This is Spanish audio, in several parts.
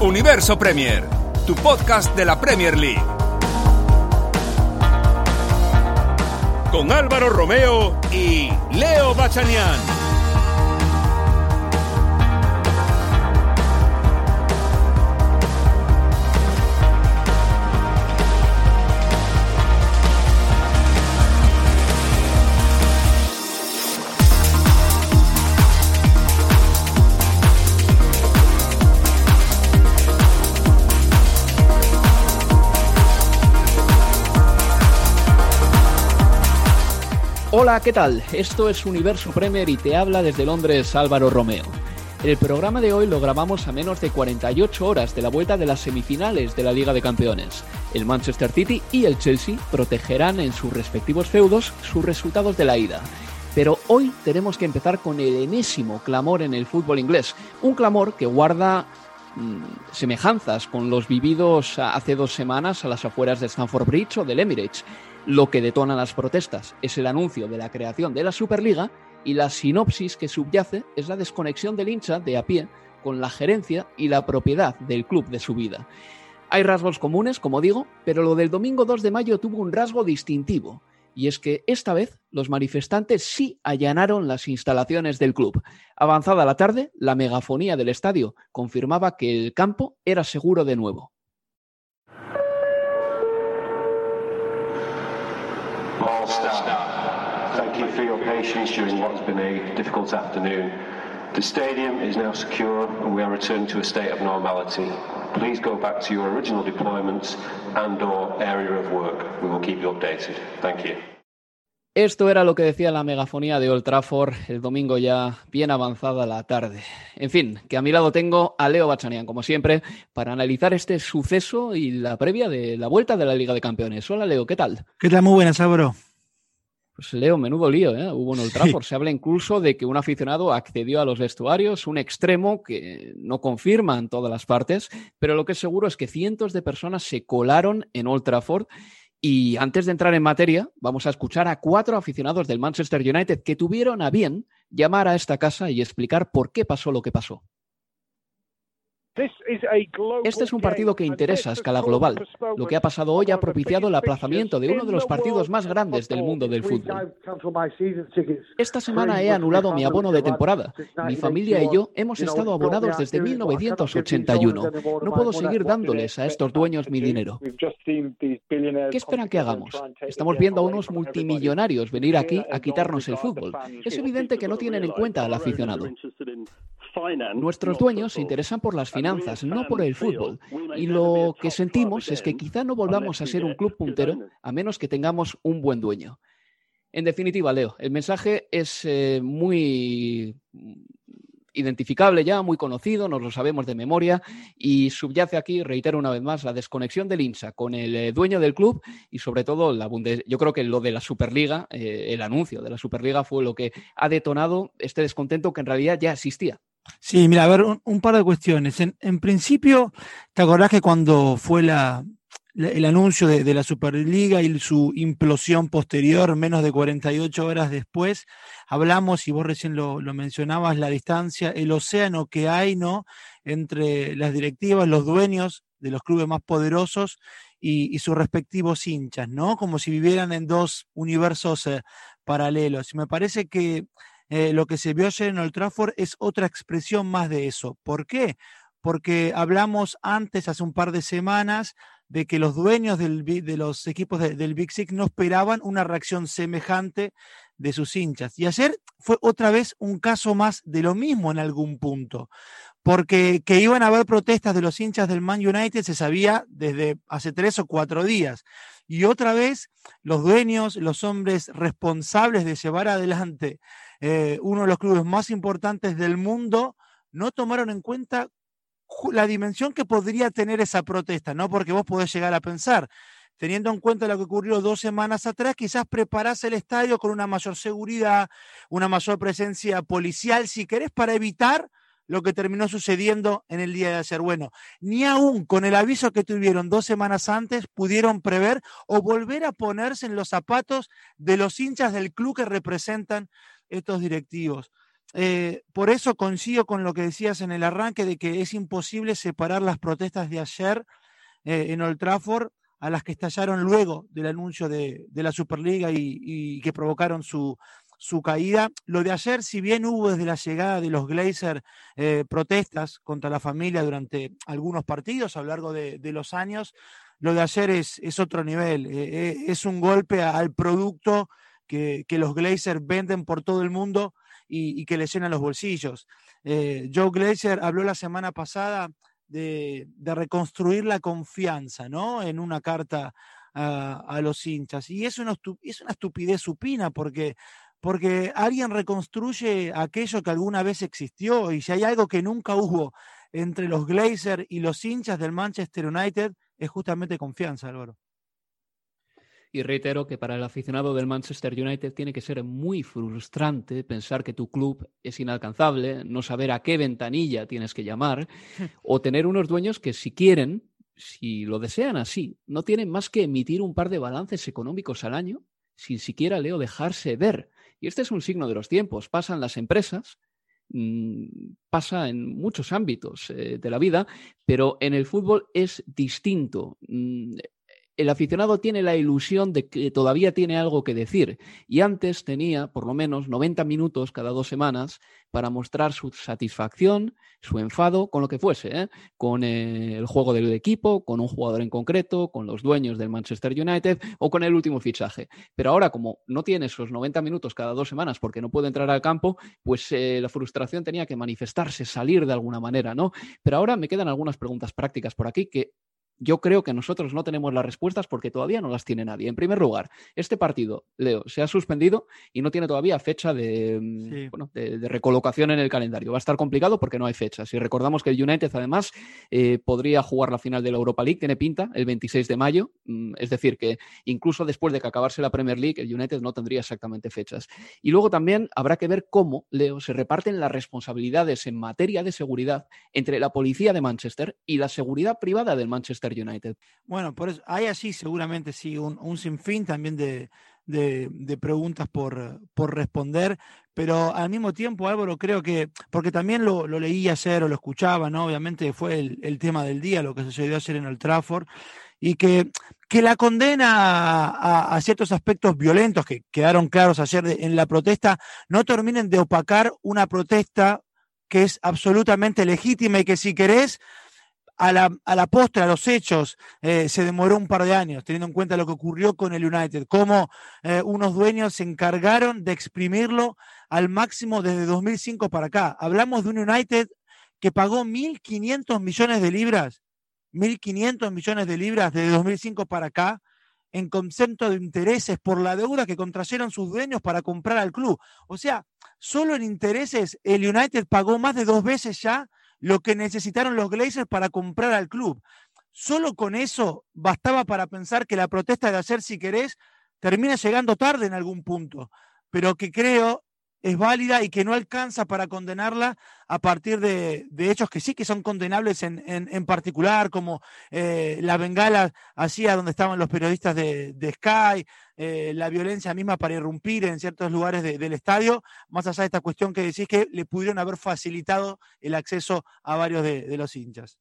Universo Premier, tu podcast de la Premier League. Con Álvaro Romeo y Leo Bachanian. Hola, ¿qué tal? Esto es Universo Premier y te habla desde Londres Álvaro Romeo. El programa de hoy lo grabamos a menos de 48 horas de la vuelta de las semifinales de la Liga de Campeones. El Manchester City y el Chelsea protegerán en sus respectivos feudos sus resultados de la ida. Pero hoy tenemos que empezar con el enésimo clamor en el fútbol inglés, un clamor que guarda mm, semejanzas con los vividos hace dos semanas a las afueras de Stamford Bridge o del Emirates. Lo que detona las protestas es el anuncio de la creación de la Superliga y la sinopsis que subyace es la desconexión del hincha de a pie con la gerencia y la propiedad del club de su vida. Hay rasgos comunes, como digo, pero lo del domingo 2 de mayo tuvo un rasgo distintivo, y es que esta vez los manifestantes sí allanaron las instalaciones del club. Avanzada la tarde, la megafonía del estadio confirmaba que el campo era seguro de nuevo. Thank you for your patience during what has been a difficult afternoon. The stadium is now secure and we are returning to a state of normality. Please go back to your original deployments and or area of work. We will keep you updated. Thank you. Esto era lo que decía la megafonía de Old Trafford el domingo ya bien avanzada la tarde. En fin, que a mi lado tengo a Leo Bachanian, como siempre, para analizar este suceso y la previa de la vuelta de la Liga de Campeones. Hola Leo, ¿qué tal? ¿Qué tal? Muy buenas, Álvaro. Pues Leo, menudo lío, ¿eh? Hubo en Old Trafford. Se habla incluso de que un aficionado accedió a los vestuarios, un extremo que no confirman todas las partes, pero lo que es seguro es que cientos de personas se colaron en Old Trafford y antes de entrar en materia, vamos a escuchar a cuatro aficionados del Manchester United que tuvieron a bien llamar a esta casa y explicar por qué pasó lo que pasó. Este es un partido que interesa a escala global. Lo que ha pasado hoy ha propiciado el aplazamiento de uno de los partidos más grandes del mundo del fútbol. Esta semana he anulado mi abono de temporada. Mi familia y yo hemos estado abonados desde 1981. No puedo seguir dándoles a estos dueños mi dinero. ¿Qué esperan que hagamos? Estamos viendo a unos multimillonarios venir aquí a quitarnos el fútbol. Es evidente que no tienen en cuenta al aficionado. Nuestros dueños se interesan por las finanzas, no por el fútbol. Y lo que sentimos es que quizá no volvamos a ser un club puntero a menos que tengamos un buen dueño. En definitiva, Leo, el mensaje es eh, muy identificable ya, muy conocido, nos lo sabemos de memoria y subyace aquí, reitero una vez más, la desconexión del INSA con el eh, dueño del club y sobre todo la Bundes yo creo que lo de la Superliga, eh, el anuncio de la Superliga fue lo que ha detonado este descontento que en realidad ya existía. Sí, mira, a ver, un, par de cuestiones. En, principio, ¿te acordás que cuando fue el anuncio de, la Superliga y su implosión posterior, menos de 48 horas después, hablamos, y vos recién lo, mencionabas, la distancia, el océano que hay, ¿no? Entre las directivas, los dueños de los clubes más poderosos y, sus respectivos hinchas, ¿no? Como si vivieran en dos universos eh, paralelos. Y me parece que eh, lo que se vio ayer en Old Trafford es otra expresión más de eso. ¿Por qué? Porque hablamos antes, hace un par de semanas, de que los dueños de los equipos del Big Six no esperaban una reacción semejante de sus hinchas. Y ayer fue otra vez un caso más de lo mismo en algún punto, porque que iban a haber protestas de los hinchas del Man United se sabía desde hace tres o cuatro días. Y otra vez los dueños, los hombres responsables de llevar adelante eh, uno de los clubes más importantes del mundo, no tomaron en cuenta la dimensión que podría tener esa protesta, ¿no? Porque vos podés llegar a pensar, teniendo en cuenta lo que ocurrió dos semanas atrás, quizás preparás el estadio con una mayor seguridad, una mayor presencia policial, si querés, para evitar lo que terminó sucediendo en el día de ayer. Bueno, ni aún con el aviso que tuvieron dos semanas antes pudieron prever o volver a ponerse en los zapatos de los hinchas del club que representan estos directivos. Eh, por eso coincido con lo que decías en el arranque de que es imposible separar las protestas de ayer eh, en Old Trafford a las que estallaron luego del anuncio de, la Superliga y, que provocaron su, caída. Lo de ayer, si bien hubo desde la llegada de los Glazer eh, protestas contra la familia durante algunos partidos a lo largo de, los años, lo de ayer es, otro nivel, es un golpe al producto que, los Glazer venden por todo el mundo y, que le llenan los bolsillos. Eh, Joe Glazer habló la semana pasada de, reconstruir la confianza, ¿no? En una carta a, los hinchas. Y es una, es una estupidez supina porque porque alguien reconstruye aquello que alguna vez existió y si hay algo que nunca hubo entre los Glazer y los hinchas del Manchester United es justamente confianza, Álvaro. Y reitero que para el aficionado del Manchester United tiene que ser muy frustrante pensar que tu club es inalcanzable, no saber a qué ventanilla tienes que llamar, o tener unos dueños que si quieren, si lo desean así, no tienen más que emitir un par de balances económicos al año, sin siquiera, Leo, dejarse ver. Y este es un signo de los tiempos. Pasan las empresas, mm, pasa en muchos ámbitos eh, de la vida, pero en el fútbol es distinto. El aficionado tiene la ilusión de que todavía tiene algo que decir y antes tenía por lo menos 90 minutos cada dos semanas para mostrar su satisfacción, su enfado con lo que fuese, ¿eh? con eh, el juego del equipo, con un jugador en concreto, con los dueños del Manchester United o con el último fichaje. Pero ahora como no tiene esos 90 minutos cada dos semanas porque no puede entrar al campo, pues eh, la frustración tenía que manifestarse, salir de alguna manera, ¿no? Pero ahora me quedan algunas preguntas prácticas por aquí que yo creo que nosotros no tenemos las respuestas porque todavía no las tiene nadie. En primer lugar, este partido, Leo, se ha suspendido y no tiene todavía fecha de, mm, de, recolocación en el calendario. Va a estar complicado porque no hay fecha. Si recordamos que el United, además, eh, podría jugar la final de la Europa League, tiene pinta, el 26 de mayo. Mm, es decir, que incluso después de que acabase la Premier League, el United no tendría exactamente fechas. Y luego también habrá que ver cómo, Leo, se reparten las responsabilidades en materia de seguridad entre la policía de Manchester y la seguridad privada del Manchester United. Bueno, por eso hay así seguramente sí un, sinfín también de, preguntas por, por, responder, pero al mismo tiempo, Álvaro, creo que, porque también lo, leí ayer o lo escuchaba, ¿no? Obviamente fue el, tema del día, lo que sucedió ayer en el Trafford, y que, que la condena a, ciertos aspectos violentos que quedaron claros ayer en la protesta no terminen de opacar una protesta que es absolutamente legítima y que si querés a la, a la postre, a los hechos, eh, se demoró un par de años, teniendo en cuenta lo que ocurrió con el United, cómo eh, unos dueños se encargaron de exprimirlo al máximo desde 2005 para acá. Hablamos de un United que pagó 1.500 millones de libras, 1.500 millones de libras desde 2005 para acá, en concepto de intereses por la deuda que contrayeron sus dueños para comprar al club. O sea, solo en intereses el United pagó más de dos veces ya lo que necesitaron los Glazers para comprar al club. Solo con eso bastaba para pensar que la protesta de ayer, si querés, termina llegando tarde en algún punto, pero que creo es válida y que no alcanza para condenarla a partir de, hechos que sí que son condenables en, en, particular, como eh, la bengala hacía donde estaban los periodistas de, Sky, eh, la violencia misma para irrumpir en ciertos lugares del estadio, más allá de esta cuestión que decís que le pudieron haber facilitado el acceso a varios de los hinchas.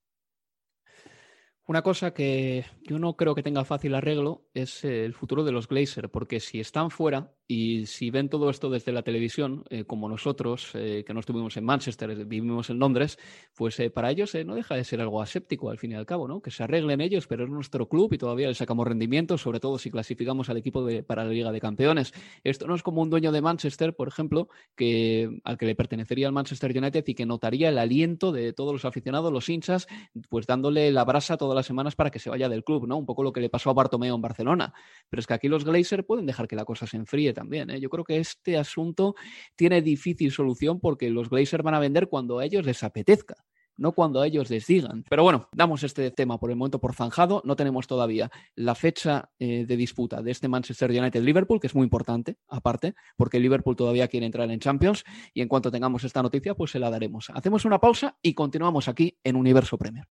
Una cosa que yo no creo que tenga fácil arreglo es el futuro de los Glazer, porque si están fuera y si ven todo esto desde la televisión, eh, como nosotros, eh, que no estuvimos en Manchester, vivimos en Londres, pues eh, para ellos no deja de ser algo aséptico al fin y al cabo, ¿no? Que se arreglen ellos, pero es nuestro club y todavía le sacamos rendimiento, sobre todo si clasificamos al equipo para la Liga de Campeones. Esto no es como un dueño de Manchester, por ejemplo, que, al que le pertenecería al Manchester United y que notaría el aliento de todos los aficionados, los hinchas, pues dándole la brasa todas las semanas para que se vaya del club, ¿no? Un poco lo que le pasó a Bartomeo en Barcelona. Pero es que aquí los Glazer pueden dejar que la cosa se enfríe también. ¿eh? Yo creo que este asunto tiene difícil solución porque los Glazers van a vender cuando a ellos les apetezca no cuando a ellos les digan. Pero bueno, damos este tema por el momento por zanjado. No tenemos todavía la fecha eh, de disputa de este Manchester United-Liverpool, que es muy importante, aparte, porque Liverpool todavía quiere entrar en Champions. Y en cuanto tengamos esta noticia, pues se la daremos. Hacemos una pausa y continuamos aquí en Universo Premier.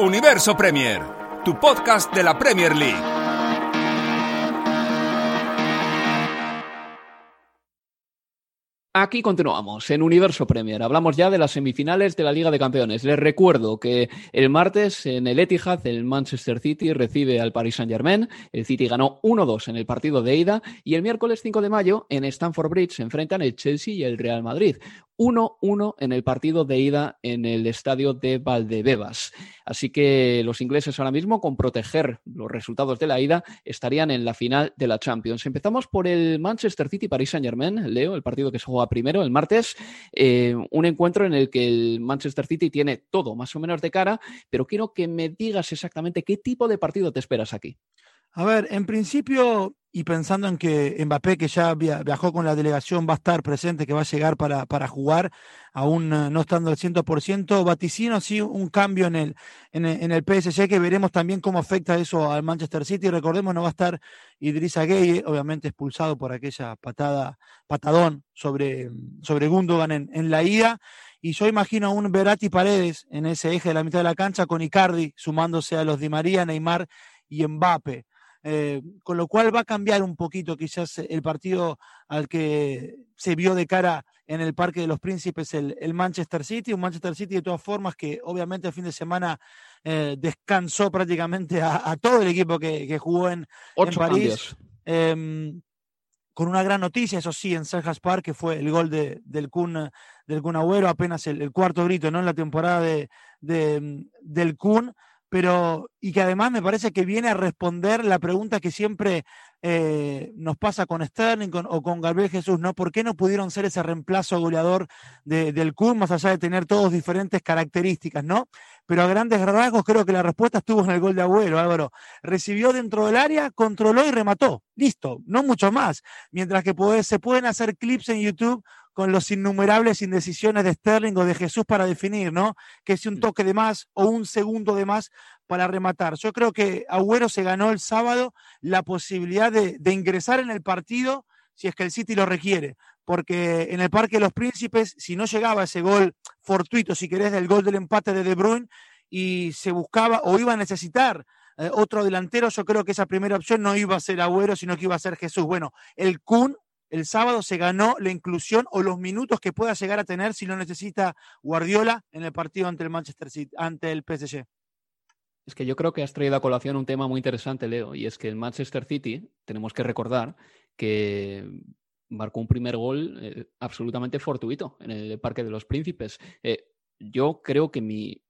Universo Premier, tu podcast de la Premier League. Aquí continuamos en Universo Premier. Hablamos ya de las semifinales de la Liga de Campeones. Les recuerdo que el martes en el Etihad el Manchester City recibe al Paris Saint-Germain. El City ganó 1-2 en el partido de ida y el miércoles 5 de mayo en Stamford Bridge se enfrentan el Chelsea y el Real Madrid. 1-1 en el partido de ida en el estadio de Valdebebas. Así que los ingleses ahora mismo, con proteger los resultados de la ida, estarían en la final de la Champions. Empezamos por el Manchester City Paris Saint Germain, Leo, el partido que se juega primero el martes. Eh, un encuentro en el que el Manchester City tiene todo más o menos de cara, pero quiero que me digas exactamente qué tipo de partido te esperas aquí. A ver, en principio, y pensando en que Mbappé, que ya viajó con la delegación, va a estar presente, que va a llegar para, para jugar, aún eh, no estando al 100%, vaticino sí un cambio en el, en el, en PSG, que veremos también cómo afecta eso al Manchester City. Recordemos, no va a estar Idrissa Gueye, obviamente expulsado por aquella patada, patadón sobre, sobre Gundogan en, en la ida. Y yo imagino un Verati Paredes en ese eje de la mitad de la cancha con Icardi sumándose a los Di María, Neymar y Mbappe. Eh, con lo cual va a cambiar un poquito quizás el partido al que se vio de cara en el Parque de los Príncipes el, Manchester City, un Manchester City de todas formas que obviamente el fin de semana eh, descansó prácticamente a, todo el equipo que, jugó en, París. Em, con una gran noticia, eso sí, en Selhurst Park, que fue el gol de, del, Kun, del Kun Agüero, apenas el, cuarto grito ¿no? en la temporada de, del Kun pero y que además me parece que viene a responder la pregunta que siempre eh, nos pasa con Sterling o con Gabriel Jesús, ¿no? ¿Por qué no pudieron ser ese reemplazo goleador del Kun, más allá de tener todos diferentes características, ¿no? Pero a grandes rasgos creo que la respuesta estuvo en el gol de Agüero, Álvaro. Recibió dentro del área, controló y remató. Listo, no mucho más. Mientras que se pueden hacer clips en YouTube con los innumerables indecisiones de Sterling o de Jesús para definir, ¿no? Que si un toque de más o un segundo de más para rematar. Yo creo que Agüero se ganó el sábado la posibilidad de, ingresar en el partido si es que el City lo requiere, porque en el Parque de los Príncipes, si no llegaba ese gol fortuito, si querés, del gol del empate de De Bruyne, y se buscaba o iba a necesitar eh, otro delantero, yo creo que esa primera opción no iba a ser Agüero, sino que iba a ser Jesús. Bueno, el Kun el sábado se ganó la inclusión o los minutos que pueda llegar a tener si lo necesita Guardiola en el partido ante el Manchester City, ante el PSG. Es que yo creo que has traído a colación un tema muy interesante, Leo, y es que el Manchester City, tenemos que recordar que marcó un primer gol eh, absolutamente fortuito en el Parque de los Príncipes. Eh, yo creo que mi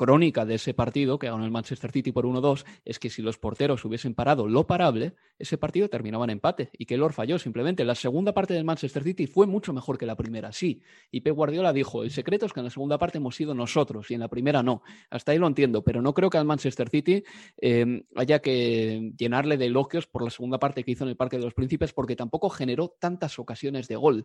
crónica de ese partido que ganó el Manchester City por 1-2 es que si los porteros hubiesen parado lo parable, ese partido terminaba en empate y que Lord falló simplemente. La segunda parte del Manchester City fue mucho mejor que la primera, sí. Y Pep Guardiola dijo, el secreto es que en la segunda parte hemos sido nosotros y en la primera no. Hasta ahí lo entiendo, pero no creo que al Manchester City eh, haya que llenarle de elogios por la segunda parte que hizo en el Parque de los Príncipes porque tampoco generó tantas ocasiones de gol.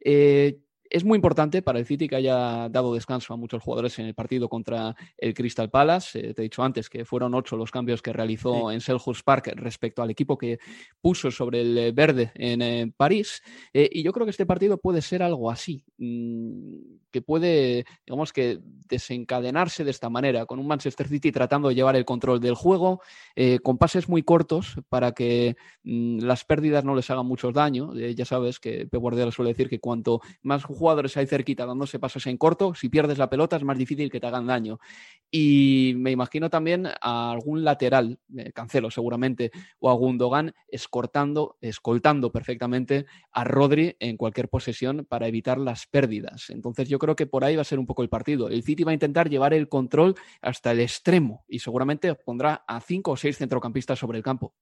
Eh, es muy importante para el City que haya dado descanso a muchos jugadores en el partido contra el Crystal Palace. Eh, te he dicho antes que fueron ocho los cambios que realizó en Selhurst Park respecto al equipo que puso sobre el eh, verde en eh, París. y yo creo que este partido puede ser algo así, mm, que puede, digamos que, desencadenarse de esta manera, con un Manchester City tratando de llevar el control del juego, con pases muy cortos para que mm, las pérdidas no les hagan mucho daño. ya sabes que Pep Guardiola suele decir que cuanto más jugadores ahí cerquita dándose pasos en corto, si pierdes la pelota es más difícil que te hagan daño. Y me imagino también a algún lateral, eh, Cancelo seguramente, o a Gundogan escortando, escoltando perfectamente a Rodri en cualquier posesión para evitar las pérdidas. Entonces yo creo que por ahí va a ser un poco el partido. El City va a intentar llevar el control hasta el extremo y seguramente pondrá a cinco o seis centrocampistas sobre el campo.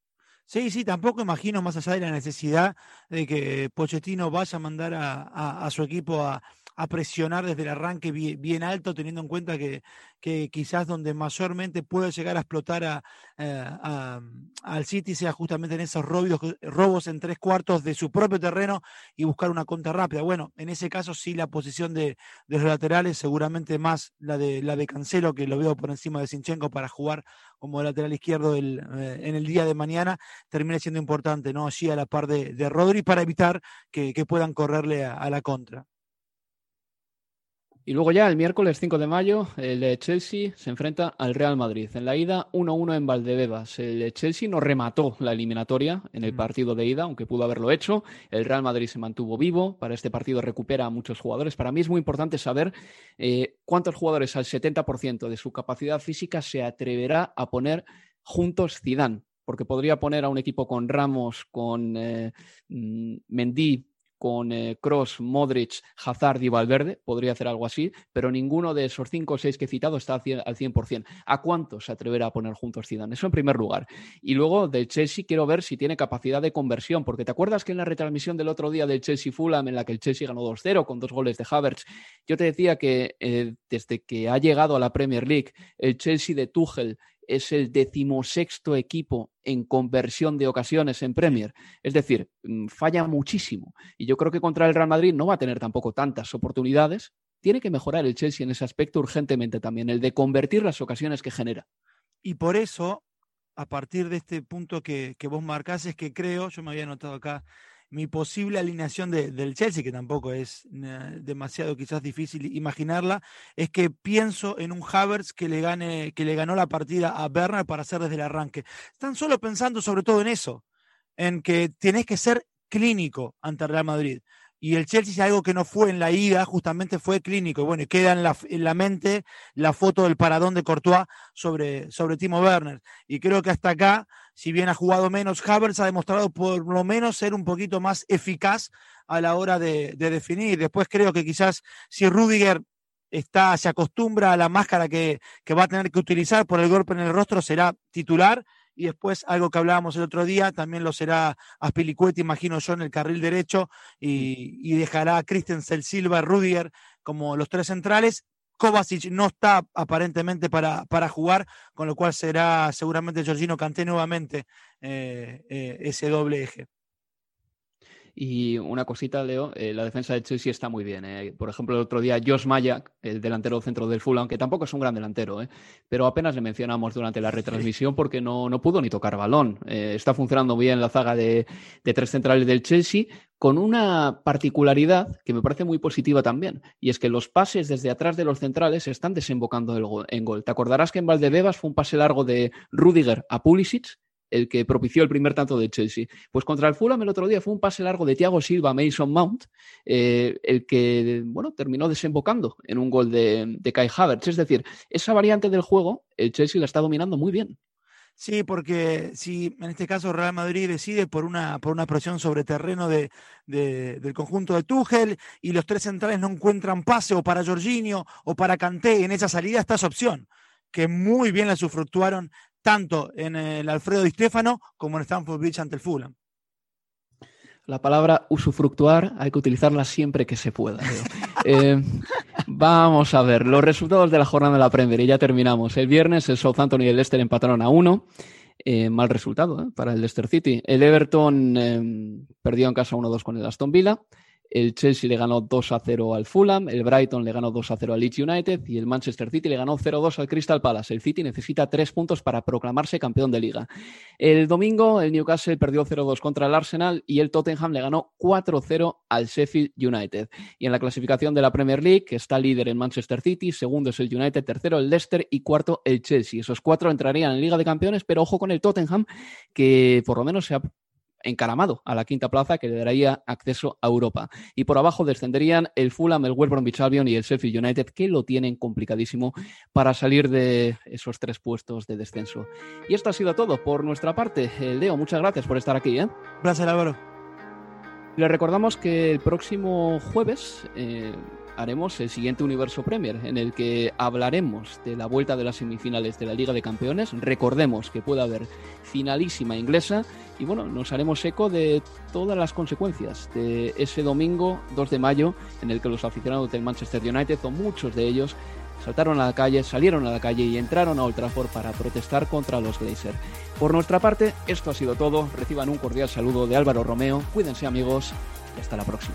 Sí, sí, tampoco imagino más allá de la necesidad de que Pochettino vaya a mandar a, a su equipo a, a presionar desde el arranque bien, alto, teniendo en cuenta que, que, quizás donde mayormente puede llegar a explotar eh, a, al City sea justamente en esos robos, robos en tres cuartos de su propio terreno y buscar una contra rápida. Bueno, en ese caso sí la posición de, los laterales, seguramente más la de, la de Cancelo, que lo veo por encima de Sinchenko para jugar como lateral izquierdo eh, en el día de mañana, termina siendo importante, ¿no? Allí a la par de, de Rodri para evitar que puedan correrle a la contra. Y luego ya el miércoles 5 de mayo, el Chelsea se enfrenta al Real Madrid. En la ida 1-1 en Valdebebas. El Chelsea no remató la eliminatoria en el mm. partido de ida, aunque pudo haberlo hecho. El Real Madrid se mantuvo vivo. Para este partido recupera a muchos jugadores. Para mí es muy importante saber eh, cuántos jugadores al 70% de su capacidad física se atreverá a poner juntos Zidane. Porque podría poner a un equipo con Ramos, con eh, mm, Mendy, con Cross, eh, Modric, Hazard y Valverde, podría hacer algo así, pero ninguno de esos cinco o seis que he citado está al 100%. ¿A cuántos se atreverá a poner juntos Zidane? Eso en primer lugar. Y luego del Chelsea quiero ver si tiene capacidad de conversión, porque te acuerdas que en la retransmisión del otro día del Chelsea Fulham, en la que el Chelsea ganó 2-0 con dos goles de Havertz, yo te decía que eh, desde que ha llegado a la Premier League, el Chelsea de Tuchel es el decimosexto equipo en conversión de ocasiones en Premier. Es decir, mm, falla muchísimo. Y yo creo que contra el Real Madrid no va a tener tampoco tantas oportunidades. Tiene que mejorar el Chelsea en ese aspecto urgentemente también, el de convertir las ocasiones que genera. Y por eso, a partir de este punto que, que vos marcás, es que creo, yo me había notado acá mi posible alineación del Chelsea, que tampoco es eh, demasiado quizás difícil imaginarla, es que pienso en un Havertz que le, gane, que le ganó la partida a Bernard para hacer desde el arranque. Están solo pensando sobre todo en eso, en que tienes que ser clínico ante Real Madrid y el Chelsea, si algo que no fue en la ida, justamente fue clínico. Y bueno, queda en la, en la, mente la foto del paradón de Courtois sobre, sobre Timo Werner. Y creo que hasta acá, si bien ha jugado menos, Havertz ha demostrado por lo menos ser un poquito más eficaz a la hora de, de definir. Después creo que quizás si Rudiger está, se acostumbra a la máscara que, que va a tener que utilizar por el golpe en el rostro, será titular y después algo que hablábamos el otro día, también lo será Aspilicueta, imagino yo, en el carril derecho y, dejará a Christensen, Silva, Rudiger como los tres centrales. Kovacic no está aparentemente para, para jugar, con lo cual será seguramente Georgino Canté nuevamente eh, eh, ese doble eje. Y una cosita, Leo, eh, la defensa de Chelsea está muy bien. Eh. Por ejemplo, el otro día Josh Maya, el delantero centro del Fulham, que tampoco es un gran delantero, eh, pero apenas le mencionamos durante la retransmisión porque no, no pudo ni tocar balón. está funcionando bien la zaga de, de tres centrales del Chelsea, con una particularidad que me parece muy positiva también, y es que los pases desde atrás de los centrales están desembocando en gol. Te acordarás que en Valdebebas fue un pase largo de Rudiger a Pulisic, el que propició el primer tanto de Chelsea. Pues contra el Fulham el otro día fue un pase largo de Thiago Silva, Mason Mount, eh, el que bueno, terminó desembocando en un gol de, Kai Havertz. Es decir, esa variante del juego, el Chelsea la está dominando muy bien. Sí, porque si en este caso Real Madrid decide por una, por una presión sobre terreno de, del conjunto de Tuchel y los tres centrales no encuentran pase o para Jorginho o para Kanté en esa salida, está esa opción, que muy bien la sufructuaron tanto en el Alfredo Di Stefano como en Stanford Bridge ante el Fulham. La palabra usufructuar hay que utilizarla siempre que se pueda. Eh, vamos a ver los resultados de la jornada de la Premier y ya terminamos. El viernes el Southampton y el Leicester empataron a uno. Eh, mal resultado eh, para el Leicester City. El Everton perdió en casa 1-2 con el Aston Villa. El Chelsea le ganó 2 a 0 al Fulham, el Brighton le ganó 2 a 0 al Leeds United y el Manchester City le ganó 0-2 al Crystal Palace. El City necesita tres puntos para proclamarse campeón de liga. El domingo el Newcastle perdió 0-2 contra el Arsenal y el Tottenham le ganó 4-0 al Sheffield United. Y en la clasificación de la Premier League está líder el Manchester City, segundo es el United, tercero el Leicester y cuarto el Chelsea. Esos cuatro entrarían en Liga de Campeones, pero ojo con el Tottenham que por lo menos se ha encaramado a la quinta plaza que le daría acceso a Europa. Y por abajo descenderían el Fulham, el West Bromwich Albion y el Sheffield United, que lo tienen complicadísimo para salir de esos tres puestos de descenso. Y esto ha sido todo por nuestra parte. Eh, Leo, muchas gracias por estar aquí. ¿eh? Gracias, Álvaro. Le recordamos que el próximo jueves... Eh, haremos el siguiente Universo Premier, en el que hablaremos de la vuelta de las semifinales de la Liga de Campeones. Recordemos que puede haber finalísima inglesa y bueno, nos haremos eco de todas las consecuencias de ese domingo 2 de mayo en el que los aficionados del Manchester United, o muchos de ellos, saltaron a la calle, salieron a la calle y entraron a Old Trafford para protestar contra los Glazers. Por nuestra parte, esto ha sido todo. Reciban un cordial saludo de Álvaro Romeo. Cuídense amigos y hasta la próxima.